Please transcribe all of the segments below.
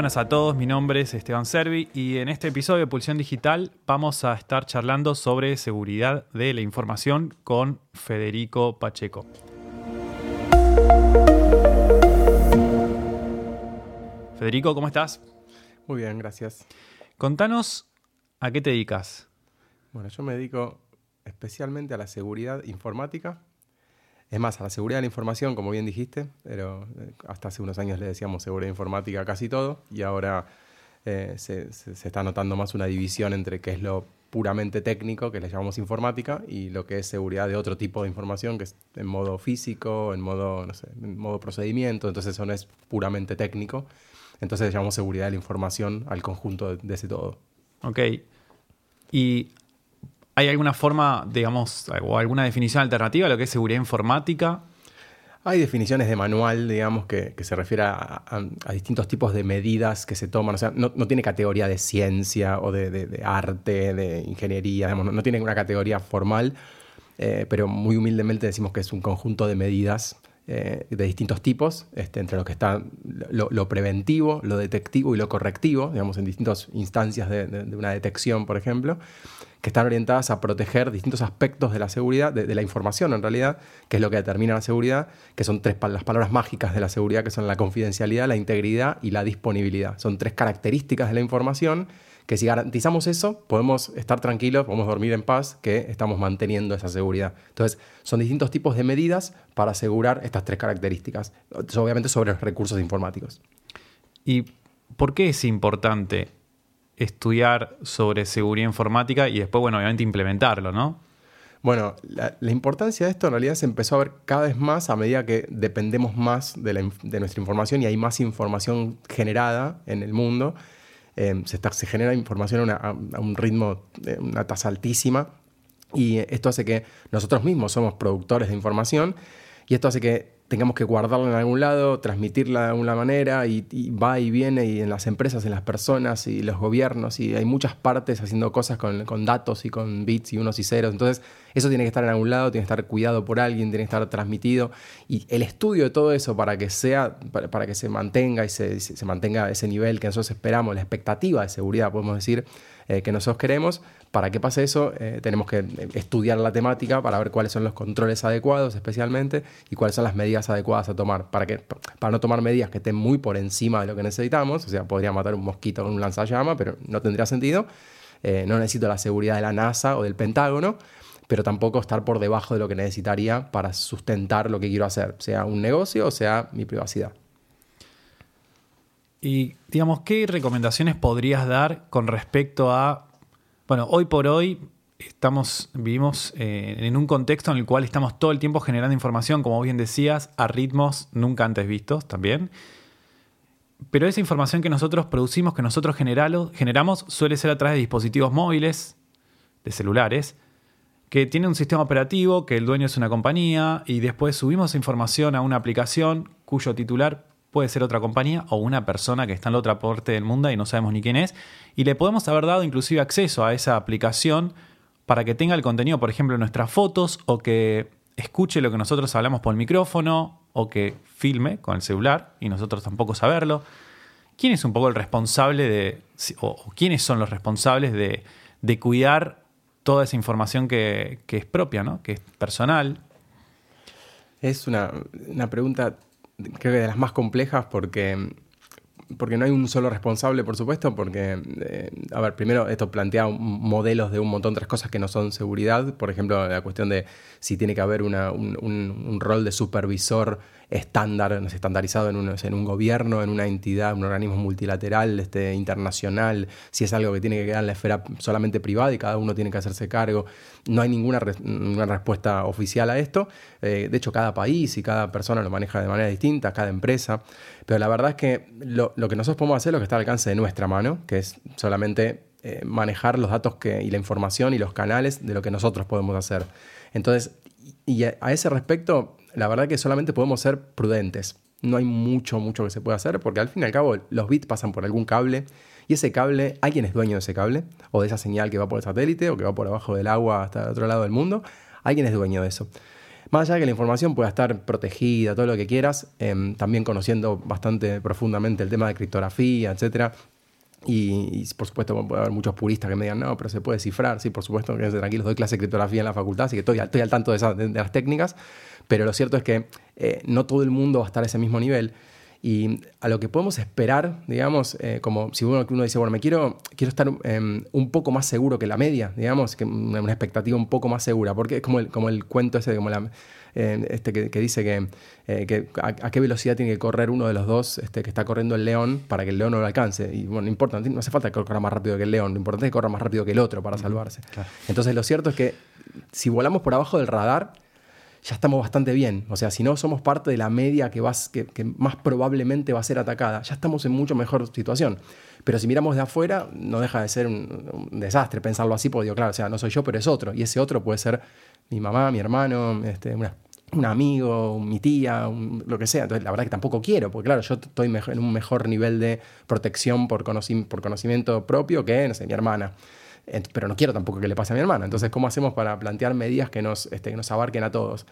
buenas a todos, mi nombre es Esteban Servi y en este episodio de Pulsión Digital vamos a estar charlando sobre seguridad de la información con Federico Pacheco. Federico, ¿cómo estás? Muy bien, gracias. Contanos a qué te dedicas. Bueno, yo me dedico especialmente a la seguridad informática. Es más, a la seguridad de la información, como bien dijiste, pero eh, hasta hace unos años le decíamos seguridad informática a casi todo y ahora eh, se, está notando más una división entre qué es lo puramente técnico, que le llamamos informática, y lo que es seguridad de otro tipo de información, que es en modo físico, en modo, no sé, en modo procedimiento, entonces eso no es puramente técnico. Entonces le llamamos seguridad de la información al conjunto de, de ese todo. Ok. ¿Y hay alguna forma, digamos, o alguna definición alternativa de lo que es seguridad informática? Hay definiciones de manual, digamos, que, se refiere a, a- a distintos tipos de medidas que se toman. O sea, no, tiene categoría de ciencia o de, arte, de ingeniería, digamos, no, no tiene una categoría formal, eh, pero muy humildemente decimos que es un conjunto de medidas eh, de distintos tipos, este, entre lo que está lo, preventivo, lo detectivo y lo correctivo, digamos, en distintas instancias de una detección, por ejemplo, que están orientadas a proteger distintos aspectos de la seguridad, de, la información en realidad, que es lo que determina la seguridad, que son tres las palabras mágicas de la seguridad, que son la confidencialidad, la integridad y la disponibilidad. Son tres características de la información que si garantizamos eso, podemos estar tranquilos, podemos dormir en paz, que estamos manteniendo esa seguridad. Entonces, son distintos tipos de medidas para asegurar estas tres características, obviamente sobre los recursos informáticos. ¿Y por qué es importante estudiar sobre seguridad informática y después, bueno, obviamente implementarlo, ¿no? Bueno, la, importancia de esto en realidad se empezó a ver cada vez más a medida que dependemos más de, nuestra información y hay más información generada en el mundo. Eh, se, está- se genera información a, un ritmo, de una tasa altísima y esto hace que nosotros mismos somos productores de información y esto hace que tengamos que guardarla en algún lado, transmitirla de alguna manera y, y va y viene y en las empresas, en las personas y los gobiernos y hay muchas partes haciendo cosas con, con datos y con bits y unos y ceros. Entonces eso tiene que estar en algún lado, tiene que estar cuidado por alguien, tiene que estar transmitido y el estudio de todo eso para que sea, para, para que se mantenga y se, se- mantenga ese nivel que nosotros esperamos, la expectativa de seguridad, podemos decir, eh, que nosotros queremos. Para que pase eso, eh, tenemos que eh, estudiar la temática para ver cuáles son los controles adecuados, especialmente, y cuáles son las medidas adecuadas a tomar. Para, que, para no tomar medidas que estén muy por encima de lo que necesitamos, o sea, podría matar un mosquito con un lanzallama, pero no tendría sentido. Eh, no necesito la seguridad de la NASA o del Pentágono, pero tampoco estar por debajo de lo que necesitaría para sustentar lo que quiero hacer, sea un negocio o sea mi privacidad. Y digamos, ¿qué recomendaciones podrías dar con respecto a, bueno, hoy por hoy estamos, vivimos eh, en un contexto en el cual estamos todo el tiempo generando información, como bien decías, a ritmos nunca antes vistos también. Pero esa información que nosotros producimos, que nosotros generamos, suele ser a través de dispositivos móviles, de celulares, que tiene un sistema operativo, que el dueño es una compañía, y después subimos información a una aplicación cuyo titular puede ser otra compañía o una persona que está en la otra parte del mundo y no sabemos ni quién es, y le podemos haber dado inclusive acceso a esa aplicación para que tenga el contenido, por ejemplo, nuestras fotos, o que escuche lo que nosotros hablamos por el micrófono, o que filme con el celular y nosotros tampoco saberlo. ¿Quién es un poco el responsable de, o, o quiénes son los responsables de, de cuidar toda esa información que, es propia, ¿no? que es personal? Es una, una pregunta, creo que de las más complejas porque, porque no hay un solo responsable, por supuesto, porque, eh, a ver, primero esto plantea modelos de un montón de otras cosas que no son seguridad, por ejemplo, la cuestión de si tiene que haber un- un rol de supervisor estándar, estandarizado en un, en un gobierno, en una entidad, un organismo multilateral, este, internacional, si es algo que tiene que quedar en la esfera solamente privada y cada uno tiene que hacerse cargo. No hay ninguna, ninguna respuesta oficial a esto. Eh, de hecho, cada país y cada persona lo maneja de manera distinta, cada empresa. Pero la verdad es que lo, lo que nosotros podemos hacer es lo que está al alcance de nuestra mano, que es solamente eh, manejar los datos que, y la información y los canales de lo que nosotros podemos hacer. Entonces, y a ese respecto, la verdad que solamente podemos ser prudentes. No hay mucho, mucho que se pueda hacer, porque al fin y al cabo los bits pasan por algún cable y ese cable, alguien es dueño de ese cable, o de esa señal que va por el satélite, o que va por abajo del agua hasta el otro lado del mundo, alguien es dueño de eso. Más allá de que la información pueda estar protegida, todo lo que quieras, em, también conociendo bastante profundamente el tema de criptografía, etcétera, y, por supuesto puede haber muchos puristas que me digan, no, pero se puede cifrar. Sí, por supuesto, que tranquilos, doy clase de criptografía en la facultad, así que estoy, estoy al tanto de, las técnicas, pero lo cierto es que eh, no todo el mundo va a estar a ese mismo nivel. Y a lo que podemos esperar, digamos, eh, como si uno, uno, dice, bueno, me quiero, quiero estar em, un poco más seguro que la media, digamos, que una, expectativa un poco más segura, porque es como el, como el cuento ese, como la, eh, este que, dice que, a, qué velocidad tiene que correr uno de los dos este, que está corriendo el león para que el león no lo alcance. Y bueno, no importa, no hace falta que corra más rápido que el león, lo importante es que corra más rápido que el otro para salvarse. Entonces lo cierto es que si volamos por abajo del radar, ya estamos bastante bien. O sea, si no somos parte de la media que, vas, que, más probablemente va a ser atacada, ya estamos en mucho mejor situación. Pero si miramos de afuera, no deja de ser un, desastre pensarlo así, porque digo, claro, o sea, no soy yo, pero es otro. Y ese otro puede ser mi mamá, mi hermano, este, un amigo, mi tía, lo que sea. Entonces, la verdad que tampoco quiero, porque claro, yo estoy en un mejor nivel de protección por, por conocimiento propio que, no sé, mi hermana pero no quiero tampoco que le pase a mi hermana. Entonces, ¿cómo hacemos para plantear medidas que nos, este, nos abarquen a todos?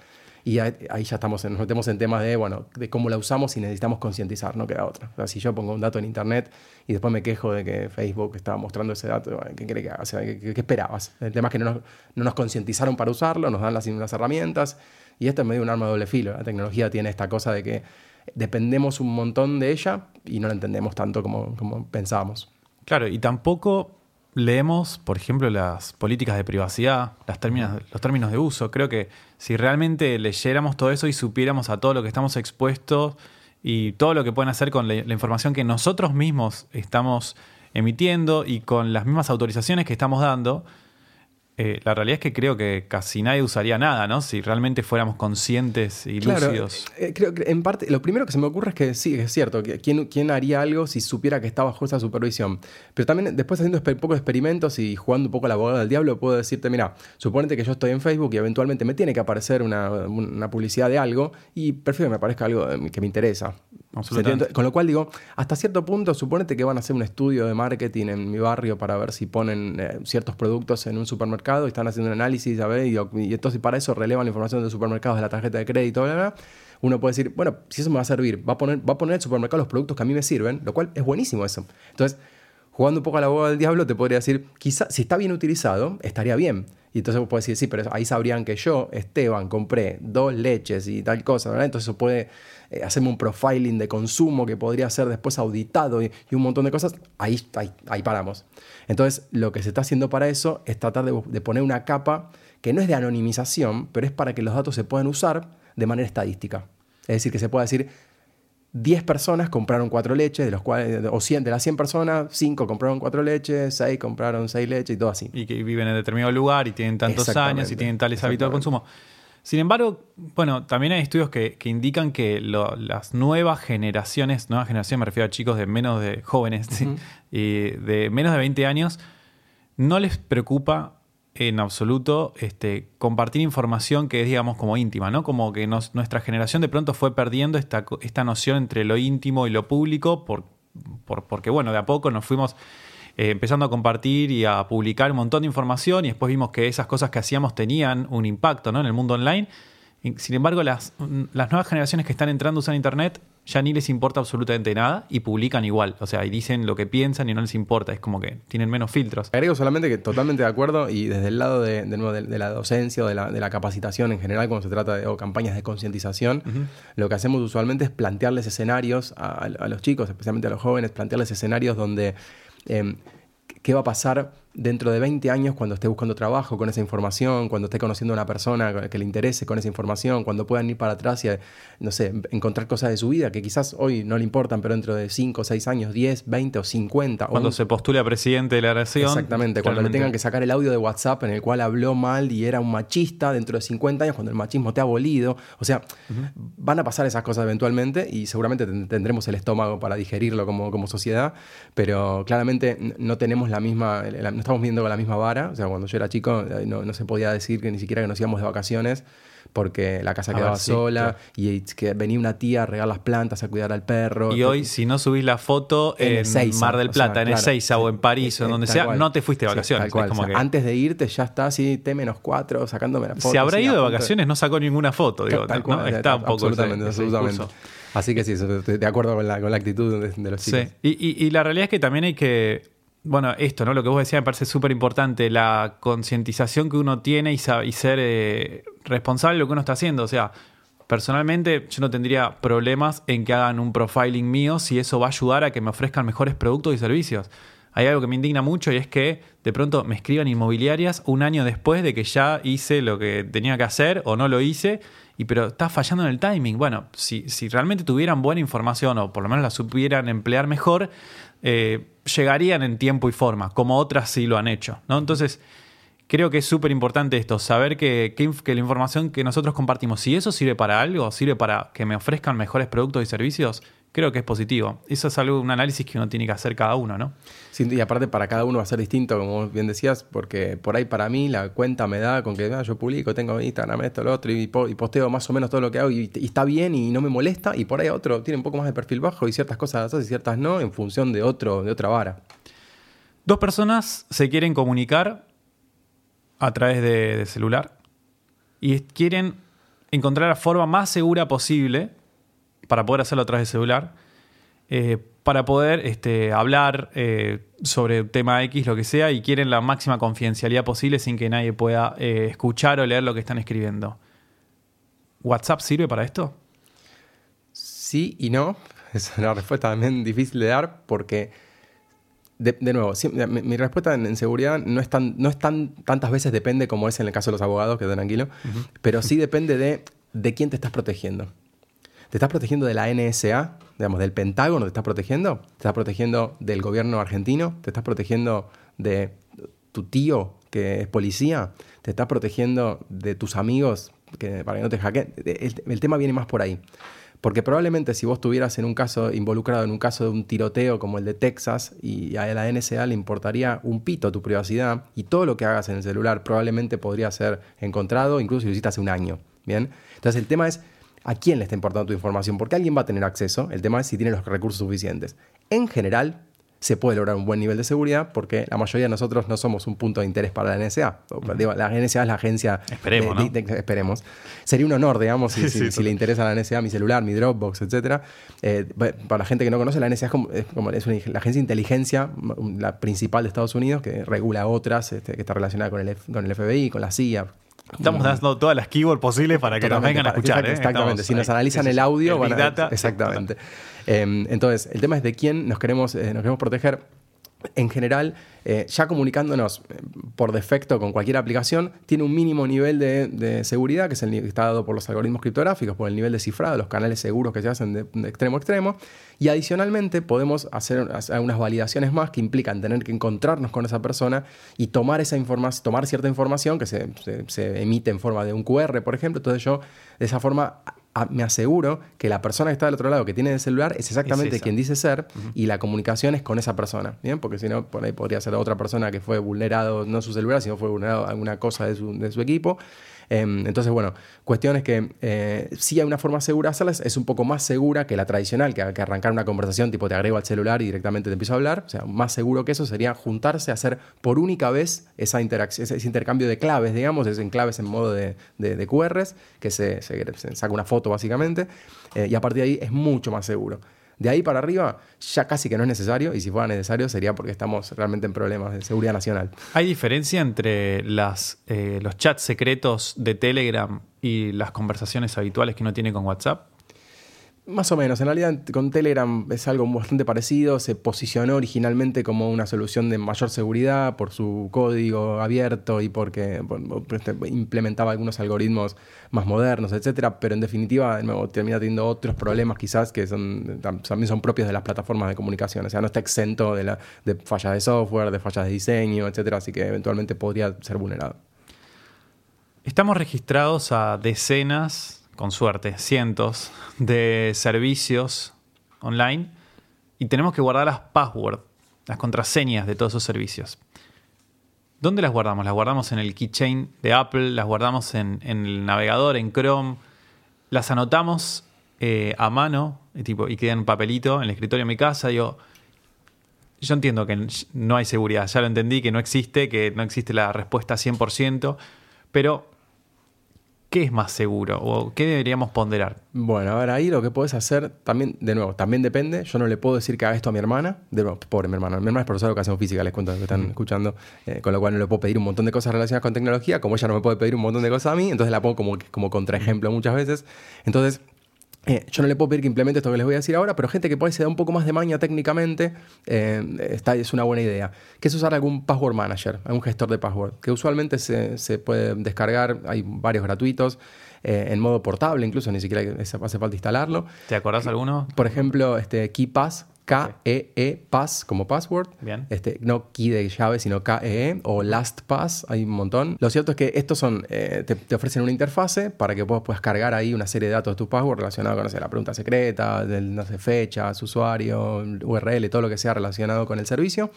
Y ahí ya estamos, nos metemos en temas de, bueno, de cómo la usamos y necesitamos concientizar, no queda otra. O sea, si yo pongo un dato en internet y después me quejo de que Facebook estaba mostrando ese dato, ¿qué quiere que haga? ¿qué, esperabas? El tema es que no nos, no nos concientizaron para usarlo, nos dan las, las herramientas y esto es medio un arma de doble filo. La tecnología tiene esta cosa de que dependemos un montón de ella y no la entendemos tanto como, como pensábamos. Claro, y tampoco leemos, por ejemplo, las políticas de privacidad, las términos, los términos de uso. Creo que si realmente leyéramos todo eso y supiéramos a todo lo que estamos expuestos y todo lo que pueden hacer con la, información que nosotros mismos estamos emitiendo y con las mismas autorizaciones que estamos dando, eh, la realidad es que creo que casi nadie usaría nada, ¿no? Si realmente fuéramos conscientes y lúcidos. Eh, creo que en parte, lo primero que se me ocurre es que sí, es cierto, que ¿quién, quién haría algo si supiera que está bajo esa supervisión. Pero también después haciendo un poco de experimentos y jugando un poco la abogada del diablo, puedo decirte, mira, suponete que yo estoy en Facebook y eventualmente me tiene que aparecer una, una publicidad de algo y prefiero que me aparezca algo que me interesa. Con lo cual digo, hasta cierto punto, suponete que van a hacer un estudio de marketing en mi barrio para ver si ponen eh, ciertos productos en un supermercado y están haciendo un análisis, y, y, entonces para eso relevan la información de supermercados de la tarjeta de crédito, bla, uno puede decir, bueno, si eso me va a servir, va a poner, va a poner el supermercado los productos que a mí me sirven, lo cual es buenísimo eso. Entonces, jugando un poco a la boda del diablo, te podría decir, quizá si está bien utilizado, estaría bien. Y entonces vos puedes decir, sí, pero ahí sabrían que yo, Esteban, compré dos leches y tal cosa, ¿verdad? Entonces eso puede eh, hacerme un profiling de consumo que podría ser después auditado y, un montón de cosas. Ahí, ahí, ahí, paramos. Entonces lo que se está haciendo para eso es tratar de, de poner una capa que no es de anonimización, pero es para que los datos se puedan usar de manera estadística. Es decir, que se pueda decir, 10 personas compraron 4 leches, de los cuales, o 100, de las 100 personas, 5 compraron 4 leches, 6 compraron 6 leches y todo así. Y que viven en determinado lugar y tienen tantos años y tienen tales hábitos de consumo. Sin embargo, bueno, también hay estudios que, indican que las nuevas generaciones, nuevas generaciones me refiero a chicos de menos de jóvenes, y de menos de 20 años, no les preocupa en absoluto este, compartir información que es, digamos, como íntima, ¿no? Como que nuestra generación de pronto fue perdiendo esta, esta noción entre lo íntimo y lo público, por, porque, bueno, de a poco nos fuimos eh, empezando a compartir y a publicar un montón de información y después vimos que esas cosas que hacíamos tenían un impacto ¿no? en el mundo online. Sin embargo, las, las nuevas generaciones que están entrando a usar Internet ya ni les importa absolutamente nada y publican igual. O sea, y dicen lo que piensan y no les importa. Es como que tienen menos filtros. Agrego solamente que totalmente de acuerdo y desde el lado de, de, la docencia o de la, capacitación en general, cuando se trata de campañas de concientización, lo que hacemos usualmente es plantearles escenarios a, los chicos, especialmente a los jóvenes, plantearles escenarios donde... Em, ¿Qué va a pasar dentro de 20 años cuando esté buscando trabajo con esa información, cuando esté conociendo a una persona que le interese con esa información, cuando puedan ir para atrás y, no sé, encontrar cosas de su vida que quizás hoy no le importan, pero dentro de 5, 6 años, 10, 20 o 50. Cuando se postule a presidente de la nación. Exactamente, cuando le tengan que sacar el audio de WhatsApp en el cual habló mal y era un machista dentro de 50 años, cuando el machismo te ha abolido. O sea, van a pasar esas cosas eventualmente y seguramente tendremos el estómago para digerirlo como, como sociedad, pero claramente no tenemos la misma, no estamos viendo con la misma vara. O sea, cuando yo era chico eh, no, se podía decir que ni siquiera que nos íbamos de vacaciones porque la casa A quedaba ver, sí, sola claro. y que venía una tía a regar las plantas, a cuidar al perro. Y hoy, si no subís la foto En en, Ezeiza, Mar del o sea, Plata, en claro, Ezeiza o en París o Eh, en donde sea, cual. no te fuiste de vacaciones. tal cual. Es como O sea, que- Antes de irte ya está así, T menos 4, sacándome la foto. si habrá ido de vacaciones, no sacó ninguna foto. Digo, Tal cual, Está un poco absolutamente, ese absolutamente. Así que sí, de acuerdo con la, con la actitud de, de los chicos. Sí. Y, y- y la realidad es que también hay que. Bueno, esto, ¿no? Lo que vos decías me parece súper importante, la concientización que uno tiene y, y ser eh, responsable de lo que uno está haciendo. O sea, personalmente yo no tendría problemas en que hagan un profiling mío si eso va a ayudar a que me ofrezcan mejores productos y servicios. Hay algo que me indigna mucho y es que de pronto me escriban inmobiliarias un año después de que ya hice lo que tenía que hacer o no lo hice, y pero está fallando en el timing. Bueno, si, si realmente tuvieran buena información o por lo menos la supieran emplear mejor, eh, llegarían en tiempo y forma, como otras sí lo han hecho. ¿no? Entonces, creo que es súper importante esto, saber que, que la información que nosotros compartimos, si eso sirve para algo, sirve para que me ofrezcan mejores productos y servicios, creo que es positivo. Eso es algo, un análisis que uno tiene que hacer cada uno, ¿no? Sí, y aparte para cada uno va a ser distinto, como bien decías, porque por ahí para mí la cuenta me da con que ah, yo publico, tengo Instagram, esto, lo otro, y, po- y posteo más o menos todo lo que hago y, y está bien y no me molesta, y por ahí otro tiene un poco más de perfil bajo y ciertas cosas las hace y ciertas no, en función de otro, de otra vara. Dos personas se quieren comunicar a través de, de celular y quieren encontrar la forma más segura posible para poder hacerlo a través de celular, eh, para poder este, hablar eh, sobre tema X, lo que sea, y quieren la máxima confidencialidad posible sin que nadie pueda eh, escuchar o leer lo que están escribiendo. ¿WhatsApp sirve para esto? Sí y no. Es una respuesta también difícil de dar porque, de, de nuevo, sí, mi, mi respuesta en, en seguridad no es, tan, no es tan, tantas veces depende como es en el caso de los abogados, que tranquilo, pero sí depende de, de quién te estás protegiendo. ¿Te estás protegiendo de la NSA, digamos, del Pentágono? ¿Te estás protegiendo? ¿Te estás protegiendo del gobierno argentino? ¿Te estás protegiendo de tu tío que es policía? ¿Te estás protegiendo de tus amigos que, para que no te hackeen? El, tema viene más por ahí. Porque probablemente si vos estuvieras en un caso involucrado en un caso de un tiroteo como el de Texas y a la NSA le importaría un pito tu privacidad y todo lo que hagas en el celular probablemente podría ser encontrado incluso si lo hiciste hace un año. Bien. Entonces el tema es a quién le está importando tu información, porque alguien va a tener acceso. El tema es si tiene los recursos suficientes. En general, se puede lograr un buen nivel de seguridad porque la mayoría de nosotros no somos un punto de interés para la NSA. Digo, la NSA es la agencia. Esperemos, de- ¿no? de- de- esperemos. Sería un honor, digamos, si, Sí, si- sí, si total. le interesa a la NSA mi celular, mi Dropbox, etc. para la gente que no conoce, la NSA es como, es como- es una- la agencia de inteligencia, la principal de Estados Unidos, que regula otras, este, que está relacionada con el, F- con el FBI, con la CIA. Estamos dando todas las keywords posibles para que nos Totalmente, vengan a escuchar. ¿eh? Exactamente. Estamos si nos analizan el audio, El van a- Data, Exactamente. Eh, entonces, el tema es de quién nos queremos, eh, nos queremos proteger. En general, eh, ya comunicándonos eh, por defecto con cualquier aplicación, tiene un mínimo nivel de, seguridad, que es el que está dado por los algoritmos criptográficos, por el nivel de cifrado, los canales seguros que se hacen de, extremo a extremo. Y adicionalmente podemos hacer, hacer unas validaciones más que implican tener que encontrarnos con esa persona y tomar esa información, tomar cierta información que se, se- se emite en forma de un QR, por ejemplo. Entonces yo de esa forma a- me aseguro que la persona que está del otro lado que tiene el celular es exactamente Es quien dice ser y la comunicación es con esa persona, ¿bien? Porque si no, por ahí podría ser otra persona que fue vulnerado, no su celular, sino fue vulnerado alguna cosa de su, de su equipo. Em, entonces, bueno, cuestiones que eh, sí hay una forma segura de hacerlas, es un poco más segura que la tradicional, que, que arrancar una conversación, tipo te agrego al celular y directamente te empiezo a hablar. O sea, más seguro que eso sería juntarse, hacer por única vez esa ese, ese intercambio de claves, digamos, es en claves en modo de, de, QRs, que se saca una foto básicamente, eh, y a partir de ahí es mucho más seguro. De ahí para arriba ya casi que no es necesario, y si fuera necesario sería porque estamos realmente en problemas de seguridad nacional. ¿Hay diferencia entre eh, los chats secretos de Telegram y las conversaciones habituales que uno tiene con WhatsApp? Más o menos, en realidad con Telegram es algo bastante parecido, se posicionó originalmente como una solución de mayor seguridad por su código abierto y porque este, implementaba algunos algoritmos más modernos, etcétera, pero en definitiva termina teniendo otros problemas quizás que son, tam- también son propios de las plataformas de comunicación, o sea, no está exento de, la, de fallas de software, de fallas de diseño, etcétera, así que eventualmente podría ser vulnerado. Estamos registrados a decenas, con suerte, cientos de servicios online y tenemos que guardar las passwords, las contraseñas de todos esos servicios. ¿dónde las guardamos? ¿Las guardamos en el keychain de Apple? ¿Las guardamos en, el navegador, en Chrome? ¿Las anotamos eh, a mano y, tipo, y quedan en papelito en el escritorio de mi casa? Digo, yo entiendo que no hay seguridad, ya lo entendí, que no existe, que no existe la respuesta 100%, pero ¿qué es más seguro o qué deberíamos ponderar? Bueno, a ver, ahí lo que puedes hacer también, de nuevo, también depende. Yo no le puedo decir que haga esto a mi hermana. De nuevo, pobre mi hermana. Mi hermana es profesora de educación física, les cuento que están escuchando. Eh, con lo cual no le puedo pedir un montón de cosas relacionadas con tecnología, como ella no me puede pedir un montón de cosas a mí, entonces la pongo como, como contraejemplo muchas veces. Entonces, eh, yo no le puedo pedir que implemente esto que les voy a decir ahora, pero gente que puede se da un poco más de maña técnicamente, eh, está, es una buena idea. Que es usar algún password manager, algún gestor de password, que usualmente se, se puede descargar, hay varios gratuitos. Eh, en modo portable, incluso ni siquiera hace falta instalarlo. ¿Te acordás alguno? Por ejemplo, este KeyPass, K-E-E Pass como password. Bien. Este, no key de llave, sino K-E-E o LastPass, hay un montón. Lo cierto es que estos son, eh, te, ofrecen una interfase para que vos puedas cargar ahí una serie de datos de tu password relacionado con la pregunta secreta, del, no sé, fechas, usuario, URL, todo lo que sea relacionado con el servicio.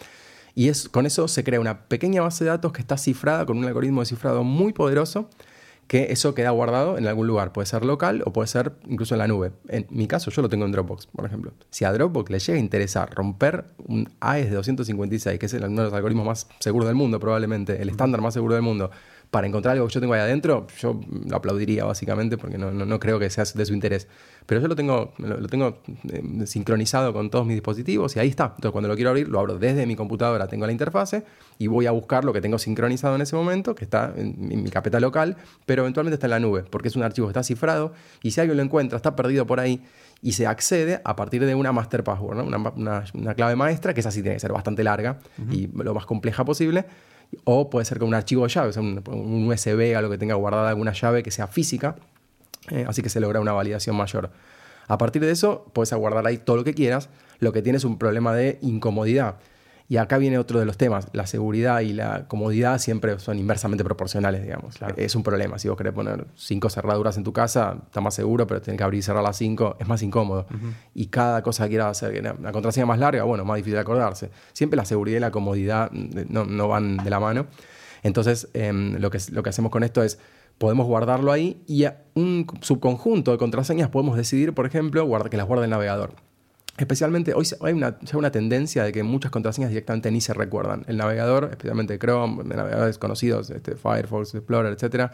Y es, con eso se crea una pequeña base de datos que está cifrada con un algoritmo de cifrado muy poderoso que eso queda guardado en algún lugar. Puede ser local o puede ser incluso en la nube. En mi caso, yo lo tengo en Dropbox, por ejemplo. Si a Dropbox le llega a interesar romper un AES de 256, que es uno de los algoritmos más seguros del mundo, probablemente, el estándar más seguro del mundo, para encontrar algo que yo tengo ahí adentro, yo lo aplaudiría básicamente porque no, no, creo que sea de su interés. Pero yo lo tengo, lo, tengo eh, sincronizado con todos mis dispositivos y ahí está. Entonces cuando lo quiero abrir, lo abro desde mi computadora, tengo la interfase y voy a buscar lo que tengo sincronizado en ese momento, que está en, mi carpeta local, pero eventualmente está en la nube, porque es un archivo que está cifrado y si alguien lo encuentra, está perdido por ahí y se accede a partir de una master password, una, una, clave maestra, que esa sí tiene que ser bastante larga y lo más compleja posible o puede ser con un archivo de llave, un, USB, algo que tenga guardada alguna llave que sea física, eh, así que se logra una validación mayor. A partir de eso, puedes guardar ahí todo lo que quieras, lo que tiene es un problema de incomodidad. Y acá viene otro de los temas. La seguridad y la comodidad siempre son inversamente proporcionales, digamos. Es un problema. Si vos querés poner cinco cerraduras en tu casa, está más seguro, pero tenés que abrir y cerrar las cinco, es más incómodo. Y cada cosa que quieras hacer, la contraseña más larga, bueno, más difícil de acordarse. Siempre la seguridad y la comodidad mm, no, van de la mano. Entonces, em, lo, que, lo que hacemos con esto es podemos guardarlo ahí y a un subconjunto de contraseñas podemos decidir, por ejemplo, que las guarde el navegador. Especialmente hoy hay una, una tendencia de que muchas contraseñas directamente ni se recuerdan. El navegador, especialmente Chrome, navegadores conocidos, este, Firefox, Explorer, etc.,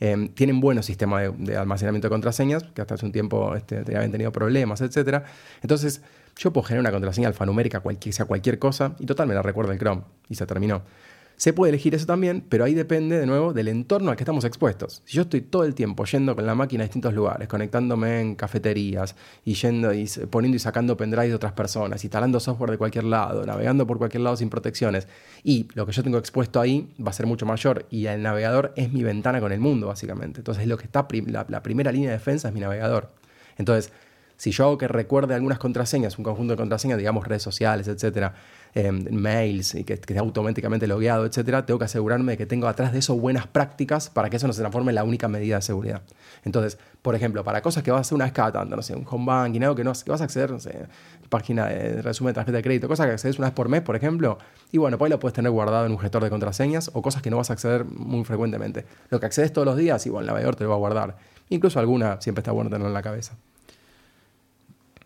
em, tienen buenos sistemas de, almacenamiento de contraseñas, que hasta hace un tiempo este, habían tenido problemas, etc. Entonces, yo puedo generar una contraseña alfanumérica, cualquier, sea cualquier cosa, y total me la recuerda el Chrome, y se terminó. Se puede elegir eso también, pero ahí depende de nuevo del entorno al que estamos expuestos. Si yo estoy todo el tiempo yendo con la máquina a distintos lugares, conectándome en cafeterías y yendo y poniendo y sacando pendrive de otras personas, instalando software de cualquier lado, navegando por cualquier lado sin protecciones, y lo que yo tengo expuesto ahí va a ser mucho mayor y el navegador es mi ventana con el mundo, básicamente. Entonces, lo que está la, la primera línea de defensa es mi navegador. Entonces, si yo hago que recuerde algunas contraseñas, un conjunto de contraseñas, digamos redes sociales, etcétera, Em, mails y que, esté automáticamente logueado, etcétera, tengo que asegurarme de que tengo atrás de eso buenas prácticas para que eso no se transforme en la única medida de seguridad. Entonces, por ejemplo, para cosas que vas a hacer una vez cada tanto, no sé, un home banking, algo que, no, que vas a acceder, no página de resumen de tarjeta de crédito, cosas que accedes una vez por mes, por ejemplo, y bueno, pues ahí lo puedes tener guardado en un gestor de contraseñas o cosas que no vas a acceder muy frecuentemente. Lo que accedes todos los días, igual el navegador te lo va a guardar. Incluso alguna siempre está bueno tenerlo en la cabeza.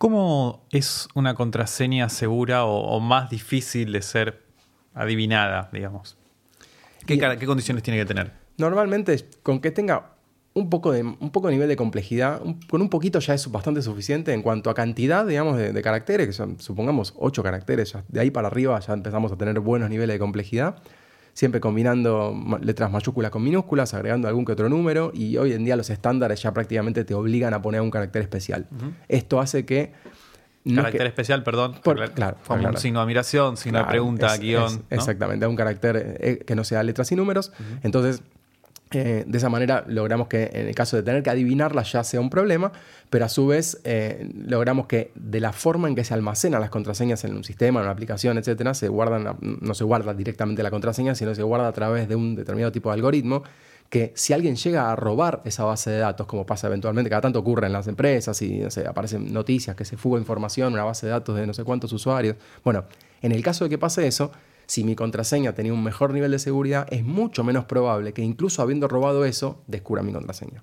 ¿Cómo es una contraseña segura o, más difícil de ser adivinada, digamos? ¿Qué, condiciones tiene que tener? Normalmente, con que tenga un poco de, un poco de nivel de complejidad, con un poquito ya es bastante suficiente en cuanto a cantidad, digamos, de, caracteres, que son, supongamos, 8 caracteres, de ahí para arriba ya empezamos a tener buenos niveles de complejidad siempre combinando letras mayúsculas con minúsculas, agregando algún que otro número, y hoy en día los estándares ya prácticamente te obligan a poner un carácter especial. Esto hace que... carácter especial, perdón. claro, como un signo de admiración, signo de pregunta, guion. Exactamente, un carácter eh, que no sea letras y números. Entonces, eh, de esa manera logramos que en el caso de tener que adivinarla ya sea un problema, pero a su vez eh, logramos que de la forma en que se almacenan las contraseñas en un sistema, en una aplicación, etcétera, se guardan, no se guarda directamente la contraseña, sino se guarda a través de un determinado tipo de algoritmo que si alguien llega a robar esa base de datos, como pasa eventualmente, cada tanto ocurre en las empresas y aparecen noticias que se fuga información, una base de datos de no sé cuántos usuarios. Bueno, en el caso de que pase eso, si mi contraseña tenía un mejor nivel de seguridad, es mucho menos probable que incluso habiendo robado eso, descubra mi contraseña.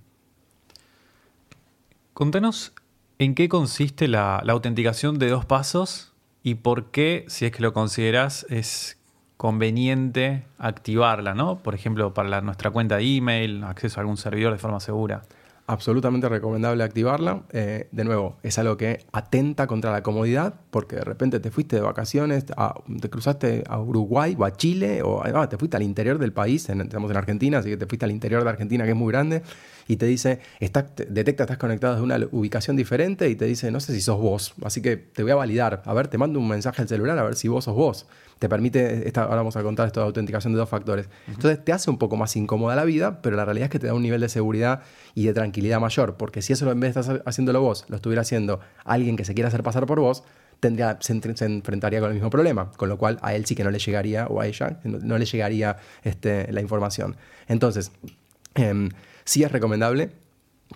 Contanos en qué consiste la, la autenticación de dos pasos y por qué, si es que lo consideras, es conveniente activarla, ¿no? Por ejemplo, para nuestra cuenta de email, acceso a algún servidor de forma segura absolutamente recomendable activarla. Eh, de nuevo, es algo que atenta contra la comodidad, porque de repente te fuiste de vacaciones, te cruzaste a Uruguay o a Chile, o ah, te fuiste al interior del país, estamos en Argentina, así que te fuiste al interior de Argentina, que es muy grande, y te dice, está, detecta estás conectado desde una ubicación diferente y te dice, no sé si sos vos, así que te voy a validar. A ver, te mando un mensaje al celular a ver si vos sos vos te permite, esta, ahora vamos a contar esto de autenticación de dos factores. Entonces te hace un poco más incómoda la vida, pero la realidad es que te da un nivel de seguridad y de tranquilidad mayor, porque si eso en vez de estar haciéndolo vos, lo estuviera haciendo alguien que se quiera hacer pasar por vos, tendría, se, enfrentaría con el mismo problema, con lo cual a él sí que no le llegaría, o a ella, no, le llegaría este, la información. Entonces, em, sí es recomendable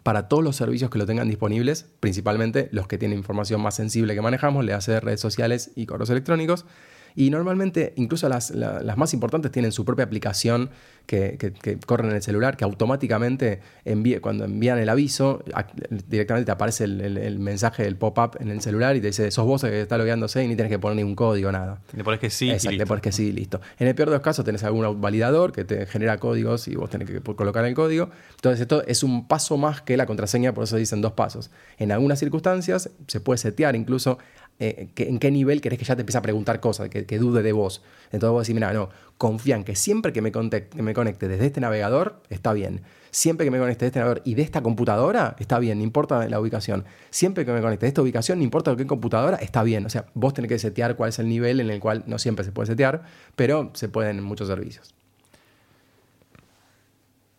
para todos los servicios que lo tengan disponibles, principalmente los que tienen información más sensible que manejamos, le hace redes sociales y correos electrónicos, y normalmente, incluso las, más importantes tienen su propia aplicación que, que, corren en el celular, que automáticamente cuando envían el aviso, directamente te aparece el, mensaje del pop-up en el celular y te dice, sos vos el que está logueándose y ni tienes que poner ningún código, nada. Te pones que sí. Exacto, te pones que sí listo. En el peor de los casos tenés algún validador que te genera códigos y vos tenés que colocar el código. Entonces esto es un paso más que la contraseña, por eso dicen dos pasos. En algunas circunstancias se puede setear incluso eh, en qué nivel querés que ya te empiece a preguntar cosas, que, dude de vos. Entonces vos decís, mira, no, confía en que siempre que me, conecte, me conecte desde este navegador, está bien. Siempre que me conecte desde este navegador y de esta computadora, está bien, no importa la ubicación. Siempre que me conecte de esta ubicación, no importa que computadora, está bien. O sea, vos tenés que setear cuál es el nivel en el cual no siempre se puede setear, pero se pueden en muchos servicios.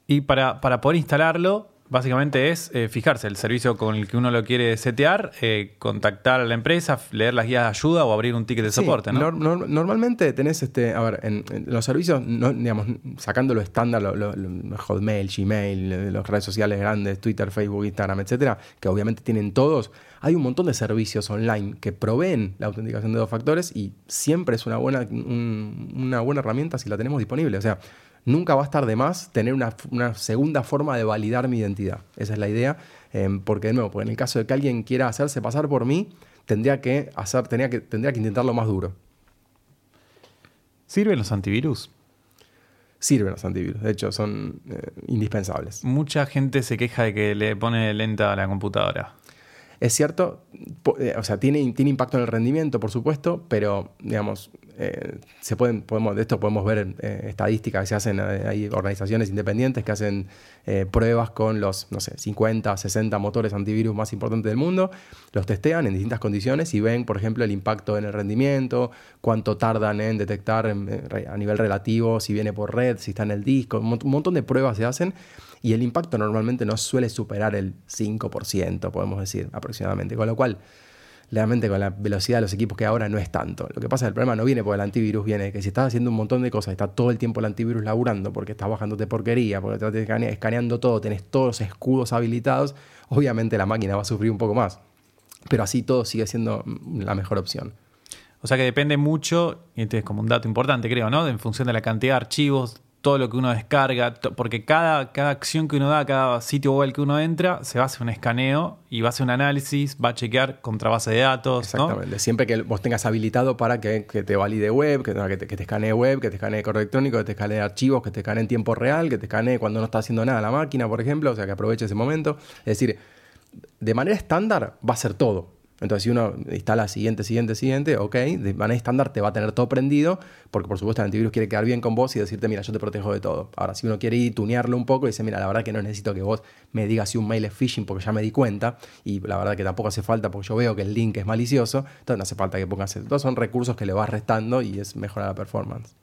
Y para, para poder instalarlo, Básicamente es eh, fijarse el servicio con el que uno lo quiere setear, eh, contactar a la empresa, leer las guías de ayuda o abrir un ticket de soporte, ¿no? normalmente tenés, este, a ver, en, los servicios, digamos, sacando lo estándar, los Hotmail, Gmail, las redes sociales grandes, Twitter, Facebook, Instagram, etcétera, que obviamente tienen todos, hay un montón de servicios online que proveen la autenticación de dos factores y siempre es una buena, una buena herramienta si la tenemos disponible. O sea, nunca va a estar de más tener una, segunda forma de validar mi identidad. Esa es la idea. Em, porque, de nuevo, porque en el caso de que alguien quiera hacerse pasar por mí, tendría que, hacer, tendría que, tendría que intentarlo más duro. ¿Sirven los antivirus? Sirven los antivirus, de hecho, son eh, indispensables. Mucha gente se queja de que le pone lenta a la computadora. Es cierto, eh, o sea, tiene, tiene impacto en el rendimiento, por supuesto, pero, digamos, eh, se pueden, podemos, de esto podemos ver eh, estadísticas que se hacen, eh, hay organizaciones independientes que hacen pruebas con los, no sé, 50, 60 motores antivirus más importantes del mundo, los testean en distintas condiciones y ven, por ejemplo, el impacto en el rendimiento, cuánto tardan en detectar a nivel relativo, si viene por red, si está en el disco, un montón de pruebas se hacen y el impacto normalmente no suele superar el 5%, podemos decir aproximadamente, con lo cual realmente con la velocidad de los equipos que ahora no es tanto. Lo que pasa es que el problema no viene por el antivirus, viene que si estás haciendo un montón de cosas, está todo el tiempo el antivirus laburando, porque estás bajándote porquería, porque estás escaneando todo, tenés todos los escudos habilitados, obviamente la máquina va a sufrir un poco más. Pero así todo sigue siendo la mejor opción. O sea que depende mucho, y este es como un dato importante, creo, ¿no? En función de la cantidad de archivos, todo lo que uno descarga, porque cada, cada acción que uno da, cada sitio web que uno entra, se va a hacer un escaneo y va a hacer un análisis, va a chequear contra base de datos. Exactamente. Siempre que vos tengas habilitado para que, te valide web, que, te, que te escanee web, que te escanee correo electrónico, que te escanee archivos, que te escanee en tiempo real, que te escanee cuando no está haciendo nada la máquina, por ejemplo, o sea que aproveche ese momento. Es decir, de manera estándar va a ser todo. Entonces, si uno instala siguiente, siguiente, siguiente, ok, de manera estándar te va a tener todo prendido, porque por supuesto el antivirus quiere quedar bien con vos y decirte, mira, yo te protejo de todo. Ahora, si uno quiere ir tunearlo un poco y dice, mira, la verdad que no necesito que vos me digas si un mail es phishing porque ya me di cuenta, y la verdad que tampoco hace falta porque yo veo que el link es malicioso, entonces no hace falta que pongas eso. Todos son recursos que le vas restando y es mejorar la performance.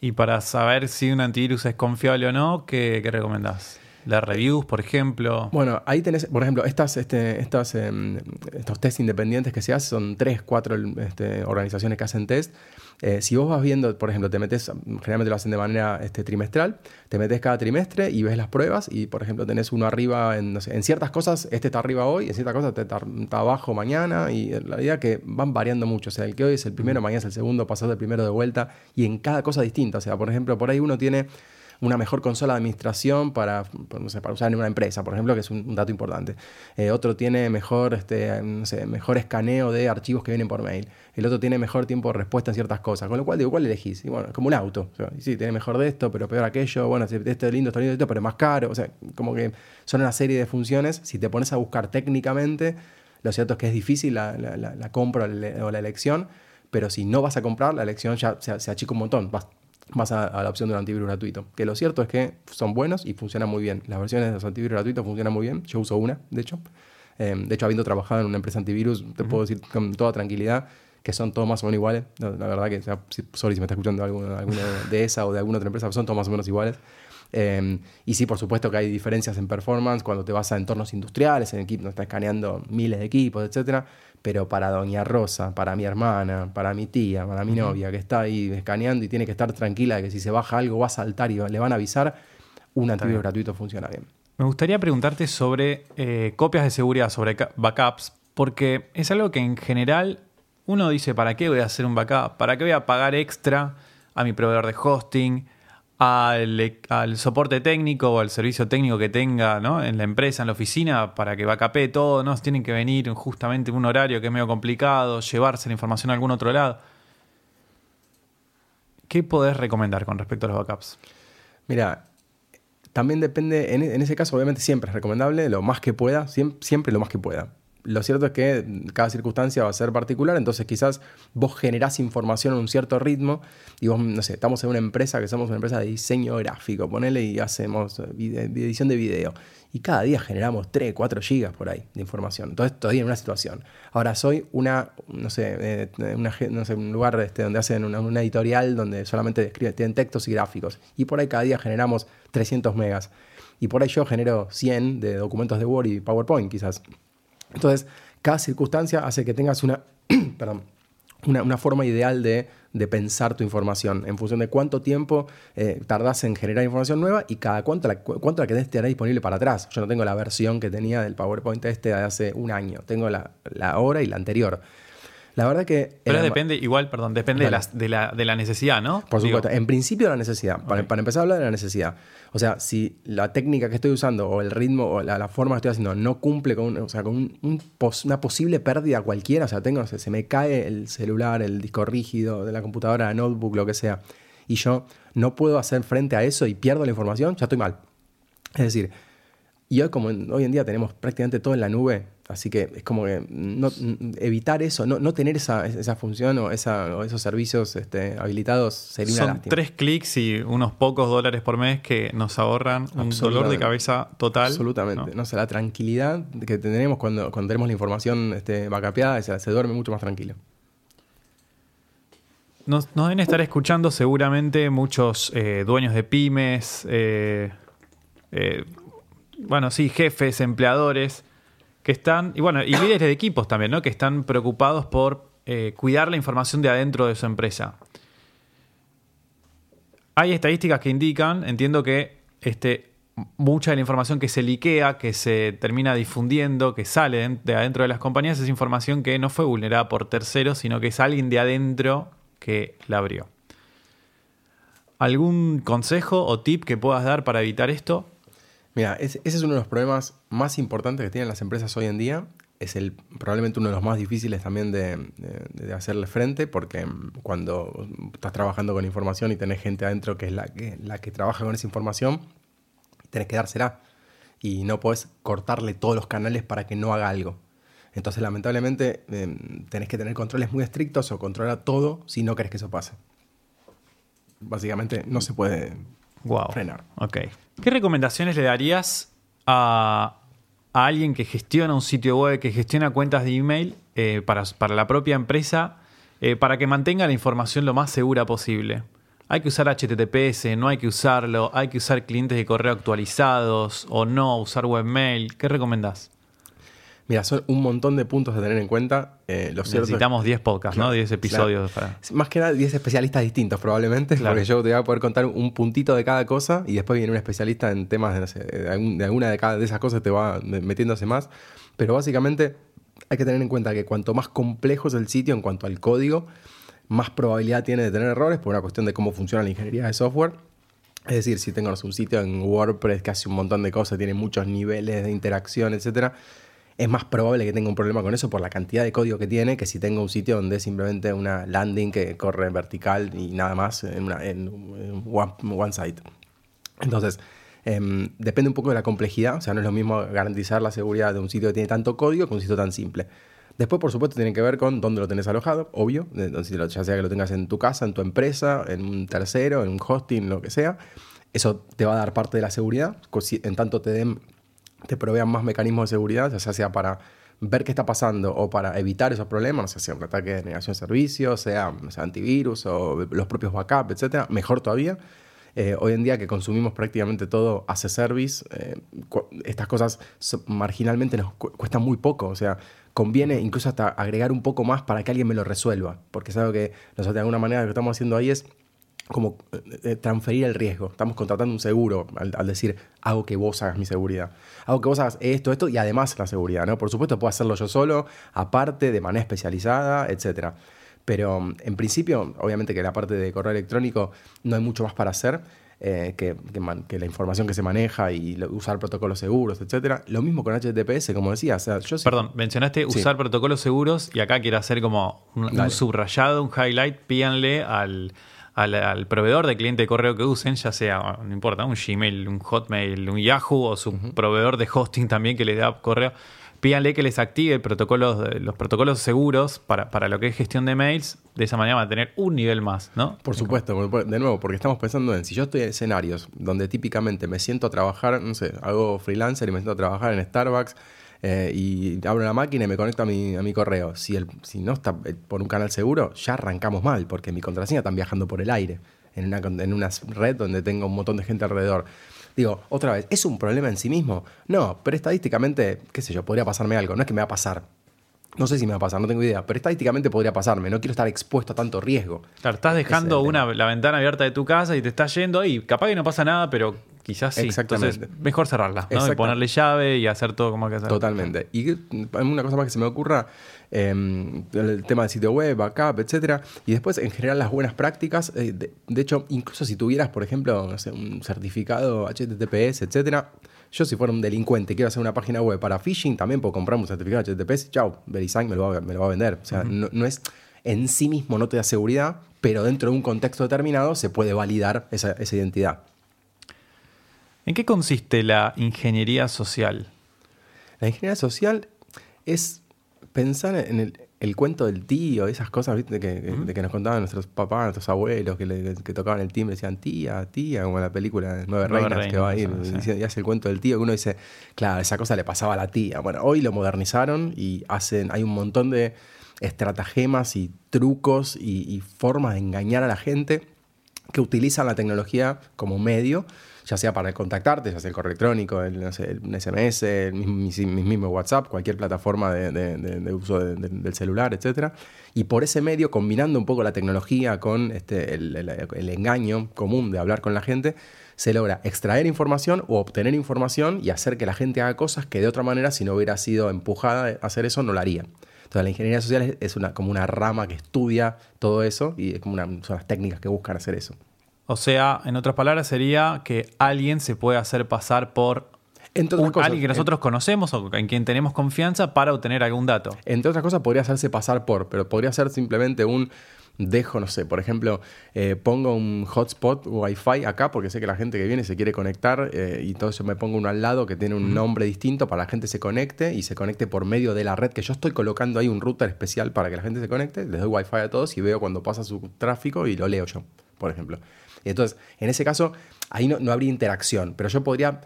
Y para saber si un antivirus es confiable o no, ¿qué, qué recomendás? Leer reviews, por ejemplo. Bueno, ahí tenés, por ejemplo, estas, este, estas, em, estos test independientes que se hacen, son tres, cuatro este, organizaciones que hacen test. Eh, si vos vas viendo, por ejemplo, te metes, generalmente lo hacen de manera este, trimestral, te metes cada trimestre y ves las pruebas y, por ejemplo, tenés uno arriba en, en ciertas cosas, este está arriba hoy, en ciertas cosas este está, está, abajo mañana y la idea que van variando mucho. O sea, el que hoy es el primero, mañana es el segundo, pasado el primero de vuelta y en cada cosa distinta. O sea, por ejemplo, por ahí uno tiene una mejor consola de administración para, para usar en una empresa, por ejemplo, que es un, dato importante. Eh, otro tiene mejor, este, mejor escaneo de archivos que vienen por mail. El otro tiene mejor tiempo de respuesta en ciertas cosas. Con lo cual, digo, ¿cuál elegís? Y bueno, como un auto. sí, tiene mejor de esto, pero peor aquello. Bueno, este es lindo, está lindo, esto, pero es más caro. O sea, como que son una serie de funciones. Si te pones a buscar técnicamente, lo cierto es que es difícil la, la, compra o la elección pero si no vas a comprar, la elección ya se, se achica un montón. Vas, más a, la opción de un antivirus gratuito. Que lo cierto es que son buenos y funcionan muy bien. Las versiones de los antivirus gratuitos funcionan muy bien. Yo uso una, de hecho. Em, de hecho, habiendo trabajado en una empresa antivirus, te puedo decir con toda tranquilidad que son todos más o menos iguales. La, verdad que, sorry si me está escuchando alguna, alguna de esa o de alguna otra empresa, son todos más o menos iguales. Em, y sí, por supuesto que hay diferencias en performance cuando te vas a entornos industriales, en equipos, no estás escaneando miles de equipos, etcétera pero para doña Rosa, para mi hermana, para mi tía, para mi novia, que está ahí escaneando y tiene que estar tranquila de que si se baja algo va a saltar y le van a avisar, un antivirus gratuito funciona bien. Me gustaría preguntarte sobre eh, copias de seguridad, sobre backups, porque es algo que en general uno dice, ¿para qué voy a hacer un backup? ¿Para qué voy a pagar extra a mi proveedor de hosting? Al, soporte técnico o al servicio técnico que tenga en la empresa, en la oficina, para que vacape todo, ¿no? Tienen que venir justamente en un horario que es medio complicado, llevarse la información a algún otro lado. ¿Qué podés recomendar con respecto a los backups? Mira, también depende, en, ese caso obviamente siempre es recomendable, lo más que pueda, siempre lo más que pueda lo cierto es que cada circunstancia va a ser particular, entonces quizás vos generás información en un cierto ritmo y vos, no sé, estamos en una empresa que somos una empresa de diseño gráfico, ponele y hacemos edición de video. Y cada día generamos 3, 4 gigas por ahí de información. Entonces, todavía en una situación. Ahora, soy una, no sé, eh, un lugar este, donde hacen una, editorial donde solamente tienen textos y gráficos. Y por ahí cada día generamos 300 megas. Y por ahí yo genero 100 de documentos de Word y PowerPoint, quizás. Entonces, cada circunstancia hace que tengas una, una, forma ideal de, pensar tu información en función de cuánto tiempo eh, tardas en generar información nueva y cada cuánto la, cuánto la que estará disponible para atrás. Yo no tengo la versión que tenía del PowerPoint este de hace un año, tengo la, la hora y la anterior. La verdad que... Pero depende, igual, perdón, depende de, la, de, la, necesidad, ¿no? Por supuesto, en principio la necesidad, para, empezar a hablar de la necesidad. O sea, si la técnica que estoy usando o el ritmo o la, forma que estoy haciendo no cumple con, o sea, con una posible pérdida cualquiera, o sea, tengo, se me cae el celular, el disco rígido de la computadora, el notebook, lo que sea, y yo no puedo hacer frente a eso y pierdo la información, ya estoy mal. Es decir, y hoy, como hoy en día tenemos prácticamente todo en la nube, así que es como que no, evitar eso, no, no tener esa, esa, función o, esa, o esos servicios este, habilitados sería Son una lástima. tres clics y unos pocos dólares por mes que nos ahorran un dolor de cabeza total. Absolutamente. ¿no? sé, la tranquilidad que tenemos cuando, cuando tenemos la información este, backupeada, se, se duerme mucho más tranquilo. Nos, nos, deben estar escuchando seguramente muchos eh, dueños de pymes, eh, eh, bueno, sí, jefes, empleadores, que están, y bueno, y líderes de equipos también, ¿no? Que están preocupados por eh, cuidar la información de adentro de su empresa. Hay estadísticas que indican, entiendo que este, mucha de la información que se liquea, que se termina difundiendo, que sale de adentro de las compañías, es información que no fue vulnerada por terceros, sino que es alguien de adentro que la abrió. ¿Algún consejo o tip que puedas dar para evitar esto? Mira, ese es uno de los problemas más importantes que tienen las empresas hoy en día. Es el, probablemente uno de los más difíciles también de, hacerle frente, porque cuando estás trabajando con información y tenés gente adentro que es la que, la que trabaja con esa información, tenés que dársela. Y no podés cortarle todos los canales para que no haga algo. Entonces, lamentablemente, em, tenés que tener controles muy estrictos o controlar todo si no querés que eso pase. Básicamente, no se puede wow. frenar. Ok. ¿Qué recomendaciones le darías a, alguien que gestiona un sitio web, que gestiona cuentas de email eh, para, para, la propia empresa, eh, para que mantenga la información lo más segura posible? hay que usar HTTPS, no hay que usarlo, hay que usar clientes de correo actualizados o no, usar webmail. ¿Qué recomendás? Mira, son un montón de puntos a tener en cuenta. Eh, Necesitamos 10 podcasts, ¿no? 10 episodios. Más que nada 10 especialistas distintos probablemente, porque yo te voy a poder contar un puntito de cada cosa y después viene un especialista en temas de, alguna de, cada, de esas cosas, te va metiéndose más. Pero básicamente hay que tener en cuenta que cuanto más complejo es el sitio en cuanto al código, más probabilidad tiene de tener errores por una cuestión de cómo funciona la ingeniería de software. Es decir, si tengo un sitio en WordPress que hace un montón de cosas, tiene muchos niveles de interacción, etcétera, es más probable que tenga un problema con eso por la cantidad de código que tiene que si tengo un sitio donde simplemente una landing que corre vertical y nada más en, una, one, site. Entonces, em, depende un poco de la complejidad, o sea, no es lo mismo garantizar la seguridad de un sitio que tiene tanto código que un sitio tan simple. Después, por supuesto, tiene que ver con dónde lo tenés alojado, obvio, ya sea que lo tengas en tu casa, en tu empresa, en un tercero, en un hosting, lo que sea. Eso te va a dar parte de la seguridad, en tanto te den te provean más mecanismos de seguridad, ya sea para ver qué está pasando o para evitar esos problemas, sea un ataque de negación de servicios, sea, antivirus o los propios backups, etcétera, mejor todavía. Eh, hoy en día que consumimos prácticamente todo as a service, eh, estas cosas marginalmente nos cuestan muy poco. O sea, conviene incluso hasta agregar un poco más para que alguien me lo resuelva. Porque es algo que nosotros de alguna manera lo que estamos haciendo ahí es como eh, eh, transferir el riesgo. Estamos contratando un seguro al, decir, hago que vos hagas mi seguridad. Hago que vos hagas esto, esto y además la seguridad, ¿no? Por supuesto, puedo hacerlo yo solo, aparte, de manera especializada, etc. Pero mm, en principio, obviamente que la parte de correo electrónico no hay mucho más para hacer. Eh, que, que, la información que se maneja y usar protocolos seguros, etc. Lo mismo con HTTPS, como decía. yo Perdón, mencionaste usar protocolos seguros y acá quiero hacer como un, un subrayado, un highlight. Pídanle al, al, proveedor de cliente de correo que usen, ya sea, no importa, un Gmail, un Hotmail, un Yahoo o su proveedor de hosting también que le da correo, pídanle que les active protocolos, los protocolos seguros para, para lo que es gestión de mails. De esa manera van a tener un nivel más, ¿no? Por supuesto, de nuevo, porque estamos pensando en si yo estoy en escenarios donde típicamente me siento a trabajar, no sé, hago freelancer y me siento a trabajar en Starbucks eh, y abro la máquina y me conecto a mi, a mi correo. Si, el, si no está eh, por un canal seguro, ya arrancamos mal, porque mi contraseña está viajando por el aire, en una, en una red donde tengo un montón de gente alrededor. Digo, otra vez, ¿es un problema en sí mismo? No, pero estadísticamente, qué sé yo, podría pasarme algo. No es que me va a pasar, no sé si me va a pasar, no tengo idea, pero estadísticamente podría pasarme. No quiero estar expuesto a tanto riesgo. Claro, estás dejando una, la ventana abierta de tu casa y te estás yendo y capaz que no pasa nada, pero quizás sí. Exactamente. Entonces, mejor cerrarla, ¿no? Y ponerle llave y hacer todo como hay que hacer. Totalmente. Y una cosa más que se me ocurra, em, el tema del sitio web, backup, etcétera. Y después, en general, las buenas prácticas. Eh, de, hecho, incluso si tuvieras, por ejemplo, no sé, un certificado HTTPS, etcétera yo si fuera un delincuente y quiero hacer una página web para phishing, también puedo comprar un certificado HTTPS, chao, VeriSign me lo va, me lo va a vender. O sea, no, es en sí mismo no te da seguridad, pero dentro de un contexto determinado se puede validar esa, esa identidad. ¿En qué consiste la ingeniería social? La ingeniería social es pensar en el, el cuento del tío, esas cosas ¿viste? Que, de que nos contaban nuestros papás, nuestros abuelos, que, que tocaban el timbre y decían tía, tía, como en la película Nueve, Reinas, que va a ir y, hace el cuento del tío, que uno dice, claro, esa cosa le pasaba a la tía. Bueno, hoy lo modernizaron y hacen, hay un montón de estratagemas y trucos y formas de engañar a la gente que utilizan la tecnología como medio ya sea para contactarte, ya sea el correo electrónico, el, SMS, el mismo, WhatsApp, cualquier plataforma de, uso del celular, etc. Y por ese medio, combinando un poco la tecnología con este, el, engaño común de hablar con la gente, se logra extraer información o obtener información y hacer que la gente haga cosas que de otra manera, si no hubiera sido empujada a hacer eso, no lo haría. Entonces, la ingeniería social es una, como una rama que estudia todo eso y son las técnicas que buscan hacer eso. O sea, en otras palabras, sería que alguien se puede hacer pasar por alguien que nosotros conocemos o en quien tenemos confianza para obtener algún dato. Entre otras cosas, podría hacerse pasar por, pero podría ser simplemente un dejo, no sé, por ejemplo, eh, pongo un hotspot Wi-Fi acá porque sé que la gente que viene se quiere conectar eh, y entonces me pongo uno al lado que tiene un nombre distinto para que la gente se conecte y se conecte por medio de la red que yo estoy colocando ahí un router especial para que la gente se conecte, les doy Wi-Fi a todos y veo cuando pasa su tráfico y lo leo yo, por ejemplo. Entonces, en ese caso, ahí no, habría interacción, pero yo podría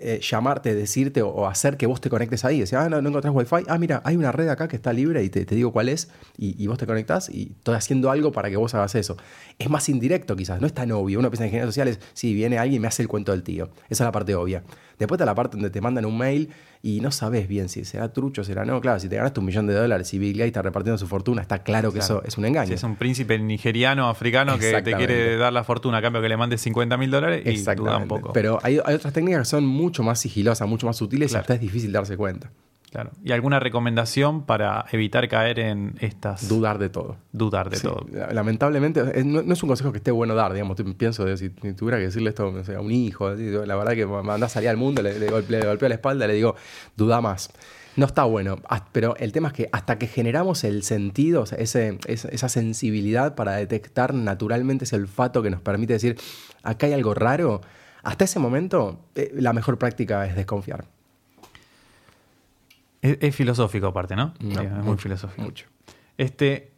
eh, llamarte, decirte o, hacer que vos te conectes ahí. Decir, ah, no, no encontrás Wi-Fi. Ah, mira, hay una red acá que está libre y te, digo cuál es. Y, vos te conectás y estoy haciendo algo para que vos hagas eso. Es más indirecto quizás, no es tan obvio. Uno piensa en ingeniería sociales, sí, viene alguien y me hace el cuento del tío. Esa es la parte obvia. Después está la parte donde te mandan un mail y no sabes bien si será trucho, será no. Claro, si te ganaste un millón de dólares y Bill Gates está repartiendo su fortuna, está claro que eso es un engaño. Si es un príncipe nigeriano, africano que te quiere dar la fortuna a cambio que le mandes 50 mil dólares y duda un poco. Pero hay, otras técnicas que son mucho más sigilosas, mucho más sutiles y hasta es difícil darse cuenta. Claro. ¿Y alguna recomendación para evitar caer en estas... Dudar de todo. Dudar de todo. Lamentablemente, no, es un consejo que esté bueno dar, digamos. Pienso, de, si tuviera que decirle esto a un hijo, la verdad que me a salir al mundo, le, le, golpeo, la espalda, le digo, duda más. No está bueno, pero el tema es que hasta que generamos el sentido, o sea, ese, esa sensibilidad para detectar naturalmente ese olfato que nos permite decir, acá hay algo raro, hasta ese momento eh, la mejor práctica es desconfiar. Es, filosófico aparte, ¿no? es muy filosófico. Mucho. Este,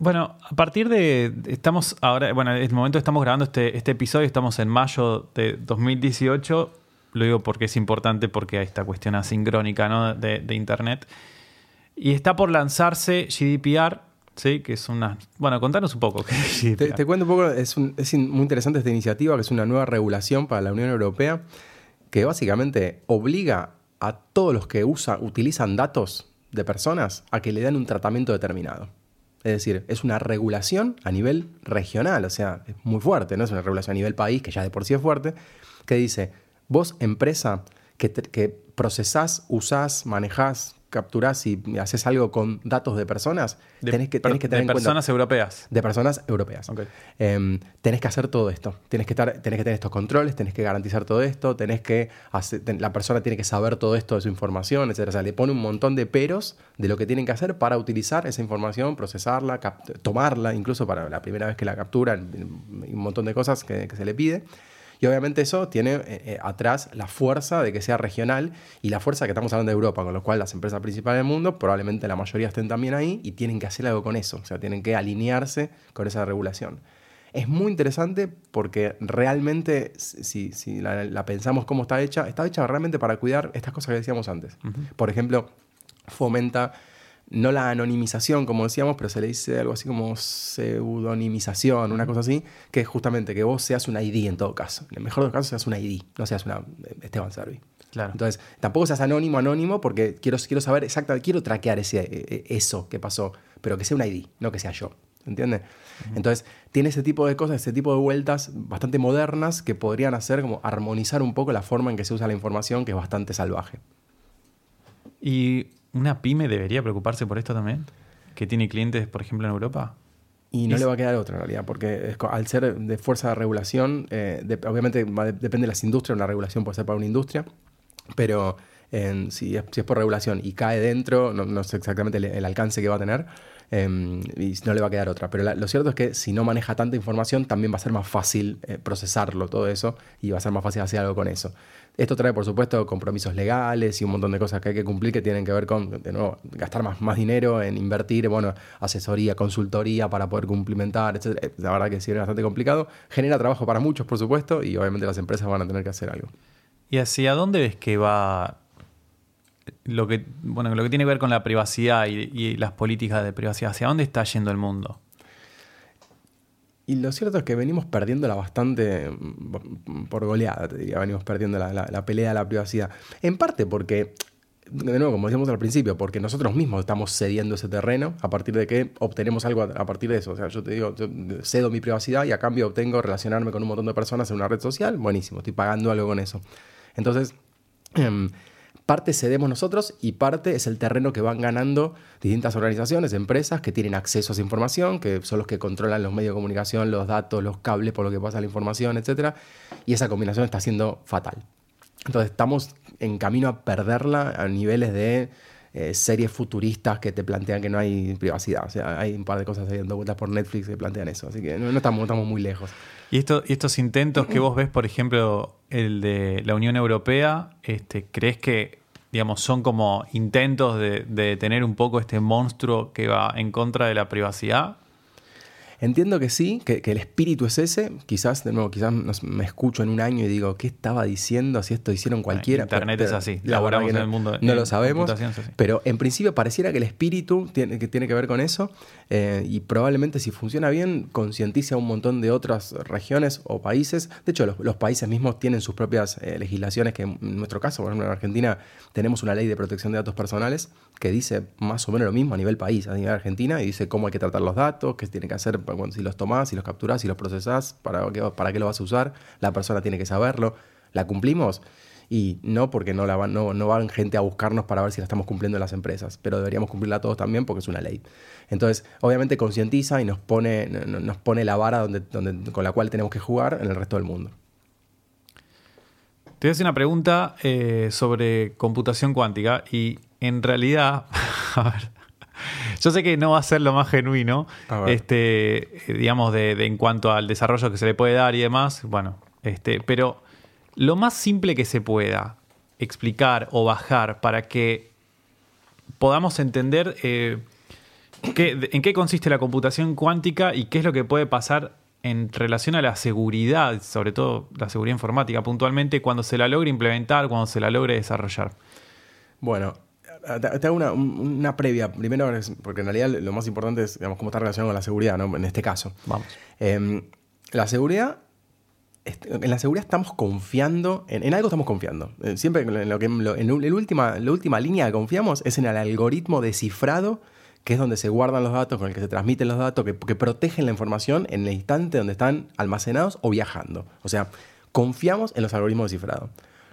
bueno, a partir de. Estamos ahora. Bueno, en este momento estamos grabando este, este episodio, estamos en mayo de 2018. Lo digo porque es importante, porque hay esta cuestión asincrónica ¿no? de, Internet. Y está por lanzarse GDPR, ¿sí? que es una. Bueno, contanos un poco. Te, te, cuento un poco, es, es muy interesante esta iniciativa, que es una nueva regulación para la Unión Europea, que básicamente obliga a todos los que utilizan datos de personas a que le den un tratamiento determinado. Es decir, es una regulación a nivel regional, o sea, es muy fuerte, no es una regulación a nivel país, que ya de por sí es fuerte, que dice, vos empresa que, que procesás, usás, manejás, capturás y haces algo con datos de personas, de, tenés que, tenés que tener de personas europeas. De personas europeas. Em, tenés que hacer todo esto. Tienes que, estar, tenés que tener estos controles, tenés que garantizar todo esto, tenés que la persona tiene que saber todo esto de su información, etc. O sea, le pone un montón de peros de lo que tienen que hacer para utilizar esa información, procesarla, tomarla, incluso para la primera vez que la capturan, un montón de cosas que se le pide. Y obviamente eso tiene eh, eh, atrás la fuerza de que sea regional y la fuerza que estamos hablando de Europa, con lo cual las empresas principales del mundo, probablemente la mayoría estén también ahí y tienen que hacer algo con eso, o sea, tienen que alinearse con esa regulación. Es muy interesante porque realmente, si, la, pensamos cómo está hecha, está hecha realmente para cuidar estas cosas que decíamos antes. Por ejemplo, fomenta no la anonimización, como decíamos, pero se le dice algo así como pseudonimización, una cosa así, que es justamente que vos seas un ID en todo caso. En el mejor de los casos seas un ID, no seas una eh, Esteban Servi. Claro. Entonces, tampoco seas anónimo, anónimo, porque quiero, quiero saber exactamente, quiero traquear ese, eh, eh, eso que pasó, pero que sea un ID, no que sea yo. ¿Entiendes? Entonces, tiene ese tipo de cosas, ese tipo de vueltas bastante modernas que podrían hacer como armonizar un poco la forma en que se usa la información, que es bastante salvaje. Y ¿Una pyme debería preocuparse por esto también? ¿Que tiene clientes, por ejemplo, en Europa? Y no le va a quedar otra en realidad, porque al ser de fuerza de regulación, eh, obviamente depende de las industrias, una regulación puede ser para una industria, pero si, es, por regulación y cae dentro, no, sé exactamente el, alcance que va a tener, em, y no le va a quedar otra. Pero lo cierto es que si no maneja tanta información, también va a ser más fácil eh, procesarlo todo eso y va a ser más fácil hacer algo con eso. Esto trae, por supuesto, compromisos legales y un montón de cosas que hay que cumplir que tienen que ver con, de nuevo, gastar más, más dinero en invertir, bueno, asesoría, consultoría para poder cumplimentar, etc. Eh, la verdad que sí es bastante complicado. Genera trabajo para muchos, por supuesto, y obviamente las empresas van a tener que hacer algo. ¿Y hacia dónde ves que va lo que, bueno, lo que tiene que ver con la privacidad y, y las políticas de privacidad? ¿Hacia dónde está yendo el mundo? Y lo cierto es que venimos perdiéndola bastante mm, por goleada, te diría, venimos perdiendo la, pelea de la privacidad. En parte porque, de nuevo, como decíamos al principio, porque nosotros mismos estamos cediendo ese terreno a partir de que obtenemos algo a, partir de eso. O sea, yo te digo, cedo mi privacidad y a cambio obtengo relacionarme con un montón de personas en una red social, buenísimo, estoy pagando algo con eso. Entonces, em, parte cedemos nosotros y parte es el terreno que van ganando distintas organizaciones, empresas que tienen acceso a esa información, que son los que controlan los medios de comunicación, los datos, los cables por lo que pasa la información, etc. Y esa combinación está siendo fatal. Entonces estamos en camino a perderla a niveles de eh, series futuristas que te plantean que no hay privacidad. O sea, hay un par de cosas dando vueltas por Netflix que plantean eso. Así que no, estamos, muy lejos. Y estos intentos que vos ves, por ejemplo, el de la Unión Europea, este, ¿crees que digamos, son como intentos de, de tener un poco este monstruo que va en contra de la privacidad? Entiendo que sí, que, el espíritu es ese. Quizás, de nuevo, quizás me escucho en un año y digo, ¿qué estaba diciendo? Si esto hicieron cualquiera. Internet es así. Laboramos en el mundo. No lo sabemos. Pero en principio pareciera que el espíritu tiene que, tiene que ver con eso. Eh, y probablemente si funciona bien, concientiza a un montón de otras regiones o países. De hecho, los, países mismos tienen sus propias eh, legislaciones, que en nuestro caso, por ejemplo, en Argentina, tenemos una ley de protección de datos personales que dice más o menos lo mismo a nivel país, a nivel Argentina, y dice cómo hay que tratar los datos, qué tiene que hacer si los tomás, si los capturás, si los procesás, para qué, para qué lo vas a usar, la persona tiene que saberlo. ¿La cumplimos? Y no porque no, la van, no, no van gente a buscarnos para ver si la estamos cumpliendo en las empresas, pero deberíamos cumplirla todos también porque es una ley. Entonces, obviamente concientiza y nos pone, nos pone la vara donde, donde, con la cual tenemos que jugar en el resto del mundo. Te voy a hacer una pregunta eh, sobre computación cuántica y en realidad, a ver, yo sé que no va a ser lo más genuino, este, digamos, de, en cuanto al desarrollo que se le puede dar y demás, bueno, este, pero lo más simple que se pueda explicar o bajar para que podamos entender eh, en qué consiste la computación cuántica y qué es lo que puede pasar en relación a la seguridad, sobre todo la seguridad informática puntualmente, cuando se la logre implementar, cuando se la logre desarrollar. Bueno, te hago una, previa. Primero, porque en realidad lo más importante es digamos, cómo está relacionado con la seguridad, ¿no? En este caso. Vamos. Em, la seguridad. En la seguridad estamos confiando, en, algo estamos confiando. Eh, siempre en lo que en, la, última, la última línea que confiamos es en el algoritmo descifrado, que es donde se guardan los datos, con el que se transmiten los datos, que, que protegen la información en el instante donde están almacenados o viajando. O sea, confiamos en los algoritmos descifrados.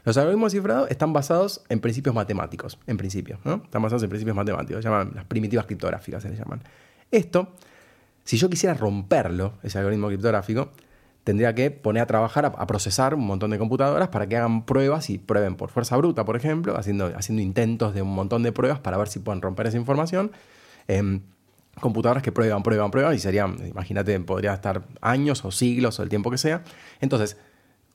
Los algoritmos cifrados están basados en principios matemáticos, en principio, ¿no? Están basados en principios matemáticos, se llaman las primitivas criptográficas, se les llaman. Esto, si yo quisiera romperlo, ese algoritmo criptográfico, tendría que poner a trabajar, a, procesar un montón de computadoras para que hagan pruebas y prueben por fuerza bruta, por ejemplo, haciendo, haciendo intentos de un montón de pruebas para ver si pueden romper esa información. Em, computadoras que prueban, prueban, prueban y serían, imagínate, podría estar años o siglos o el tiempo que sea. Entonces,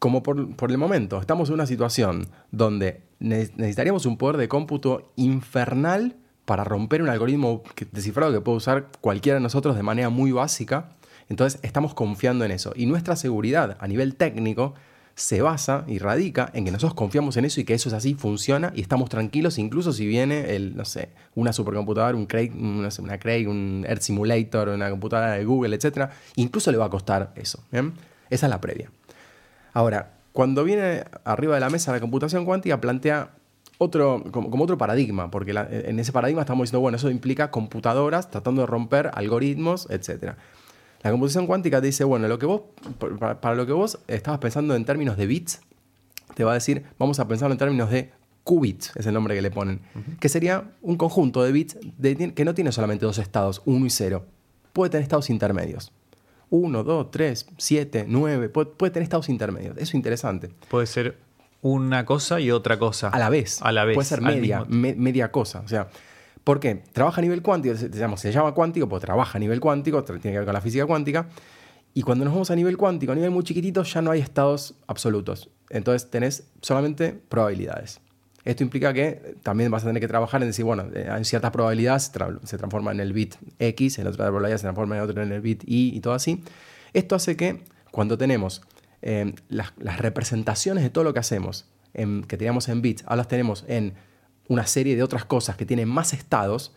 como por, el momento estamos en una situación donde necesitaríamos un poder de cómputo infernal para romper un algoritmo descifrado que puede usar cualquiera de nosotros de manera muy básica, entonces estamos confiando en eso. Y nuestra seguridad a nivel técnico se basa y radica en que nosotros confiamos en eso y que eso es así, funciona y estamos tranquilos, incluso si viene el, no sé, una supercomputadora, un Craig, una Craig, un Earth Simulator, una computadora de Google, etc. Incluso le va a costar eso. Esa es la previa. Ahora, cuando viene arriba de la mesa la computación cuántica, plantea otro, como, otro paradigma, porque en ese paradigma estamos diciendo, bueno, eso implica computadoras tratando de romper algoritmos, etc. La computación cuántica te dice, bueno, lo que vos, para, lo que vos estabas pensando en términos de bits, te va a decir, vamos a pensarlo en términos de qubits, es el nombre que le ponen, que sería un conjunto de bits que no tiene solamente dos estados, uno y cero, puede tener estados intermedios. 1, 2, 3, 7, 9, puede, tener estados intermedios. Eso es interesante. Puede ser una cosa y otra cosa. A la vez. A la vez. Puede ser media, media cosa. O sea, ¿por qué? Trabaja a nivel cuántico, se, se llama cuántico, pues trabaja a nivel cuántico, tiene que ver con la física cuántica. Y cuando nos vamos a nivel cuántico, a nivel muy chiquitito, ya no hay estados absolutos. Entonces tenés solamente probabilidades. Esto implica que también vas a tener que trabajar en decir, bueno, eh, en ciertas probabilidades se transforma en el bit X, en otras probabilidades se transforma en otro en el bit Y y todo así. Esto hace que cuando tenemos eh, las, representaciones de todo lo que hacemos, que teníamos en bits, ahora las tenemos en una serie de otras cosas que tienen más estados,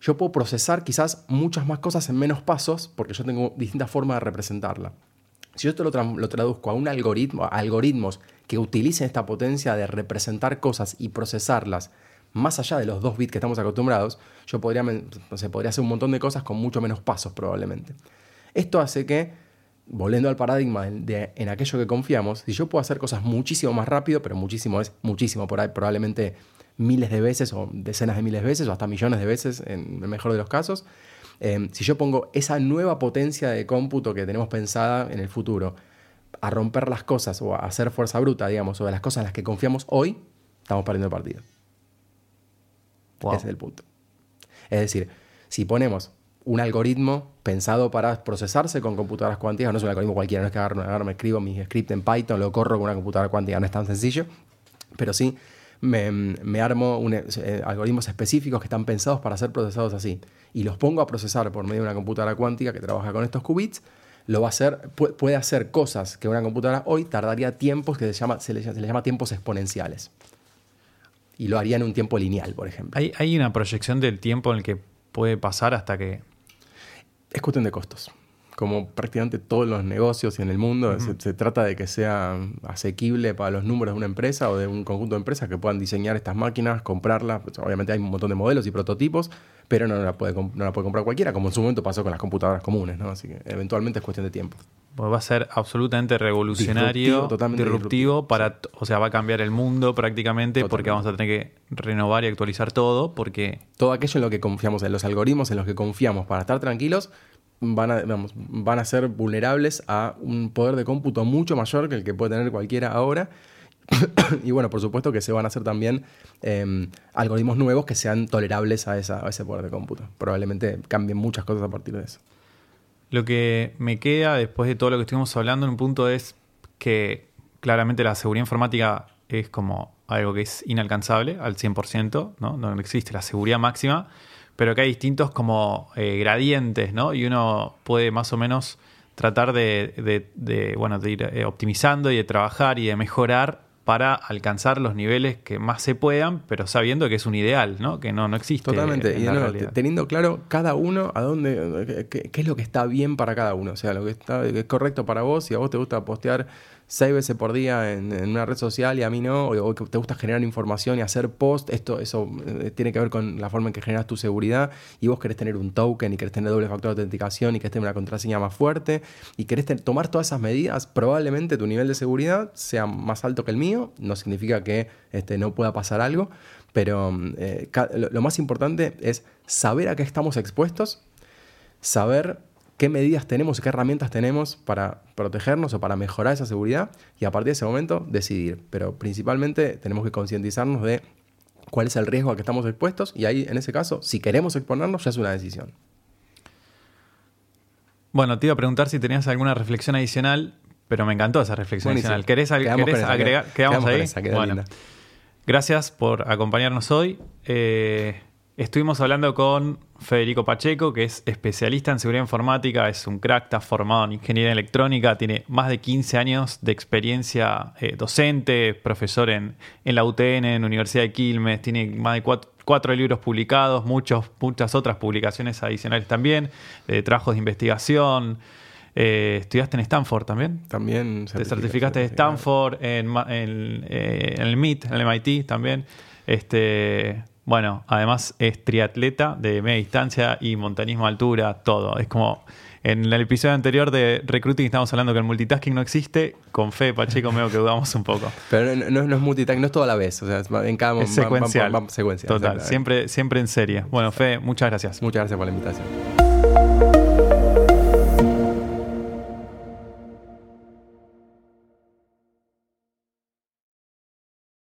yo puedo procesar quizás muchas más cosas en menos pasos porque yo tengo distintas formas de representarla. Si yo esto lo, traduzco a un algoritmo, a algoritmos que utilicen esta potencia de representar cosas y procesarlas más allá de los dos bits que estamos acostumbrados, yo podría, podría hacer un montón de cosas con mucho menos pasos probablemente. Esto hace que, volviendo al paradigma de, en aquello que confiamos, si yo puedo hacer cosas muchísimo más rápido, pero muchísimo es muchísimo, por ahí probablemente miles de veces o decenas de miles de veces o hasta millones de veces en el mejor de los casos, eh, si yo pongo esa nueva potencia de cómputo que tenemos pensada en el futuro a romper las cosas o a hacer fuerza bruta, digamos, de las cosas en las que confiamos hoy, estamos perdiendo el partido. Ese es el punto. Es decir, si ponemos un algoritmo pensado para procesarse con computadoras cuánticas, no es un algoritmo cualquiera, no es que agarro, me escribo mi script en Python, lo corro con una computadora cuántica, no es tan sencillo, pero sí me, armo eh, algoritmos específicos que están pensados para ser procesados así y los pongo a procesar por medio de una computadora cuántica que trabaja con estos qubits, lo va a hacer, puede hacer cosas que una computadora hoy tardaría tiempos que se, llama, se, le, llama tiempos exponenciales. Y lo haría en un tiempo lineal, por ejemplo. ¿Hay, ¿Hay una proyección del tiempo en el que puede pasar hasta que... Es cuestión de costos como prácticamente todos los negocios y en el mundo, se, trata de que sea asequible para los números de una empresa o de un conjunto de empresas que puedan diseñar estas máquinas, comprarlas. Pues, obviamente hay un montón de modelos y prototipos, pero no la, puede, no la puede comprar cualquiera, como en su momento pasó con las computadoras comunes, ¿no? Así que eventualmente es cuestión de tiempo. Pues va a ser absolutamente revolucionario, totalmente disruptivo, para, o sea, va a cambiar el mundo prácticamente porque vamos a tener que renovar y actualizar todo, porque... Todo aquello en lo que confiamos, en los algoritmos en los que confiamos para estar tranquilos, van a, van a ser vulnerables a un poder de cómputo mucho mayor que el que puede tener cualquiera ahora. y bueno, por supuesto que se van a hacer también em, algoritmos nuevos que sean tolerables a, esa, a ese poder de cómputo. Probablemente cambien muchas cosas a partir de eso. Lo que me queda después de todo lo que estuvimos hablando en un punto es que claramente la seguridad informática es como algo que es inalcanzable al 100%, ¿no? No existe la seguridad máxima pero que hay distintos como eh, gradientes, ¿no? Y uno puede más o menos tratar de, bueno, de ir eh, optimizando y de trabajar y de mejorar para alcanzar los niveles que más se puedan, pero sabiendo que es un ideal, ¿no? Que no, no existe. Totalmente. y teniendo claro cada uno a dónde, qué, qué, es lo que está bien para cada uno. O sea, lo que está es correcto para vos, si a vos te gusta postear seis veces por día en, una red social y a mí no, o, te gusta generar información y hacer post, esto, eso eh, tiene que ver con la forma en que generas tu seguridad y vos querés tener un token y querés tener doble factor de autenticación y querés tener una contraseña más fuerte y querés tomar todas esas medidas, probablemente tu nivel de seguridad sea más alto que el mío, no significa que este, no pueda pasar algo, pero eh, lo más importante es saber a qué estamos expuestos, saber qué medidas tenemos y qué herramientas tenemos para protegernos o para mejorar esa seguridad y a partir de ese momento decidir. Pero principalmente tenemos que concientizarnos de cuál es el riesgo a que estamos expuestos y ahí en ese caso, si queremos exponernos, ya es una decisión. Bueno, te iba a preguntar si tenías alguna reflexión adicional, pero me encantó esa reflexión adicional. ¿Querés, agregar? Quedamos, ahí. bueno, gracias por acompañarnos hoy. Eh, Estuvimos hablando con Federico Pacheco, que es especialista en seguridad informática, es un crack, está formado en ingeniería electrónica, tiene más de 15 años de experiencia eh, docente, profesor en, la UTN, en la Universidad de Quilmes, tiene más de cuatro, libros publicados, muchos, muchas otras publicaciones adicionales también, de trabajos de investigación. Eh, ¿Estudiaste en Stanford también? También. Te certificaste de Stanford, en, en, eh, en el MIT, en el MIT también. Este, bueno, además es triatleta de media distancia y montañismo a altura, todo. Es como en el episodio anterior de recruiting estamos hablando que el multitasking no existe. Con fe, Pacheco, veo que dudamos un poco. Pero no, es multitasking, no es todo a la vez. O sea, en cada momento. secuencial. secuencia, Total, siempre, siempre en serie. Bueno, Fe, muchas gracias. Muchas gracias por la invitación.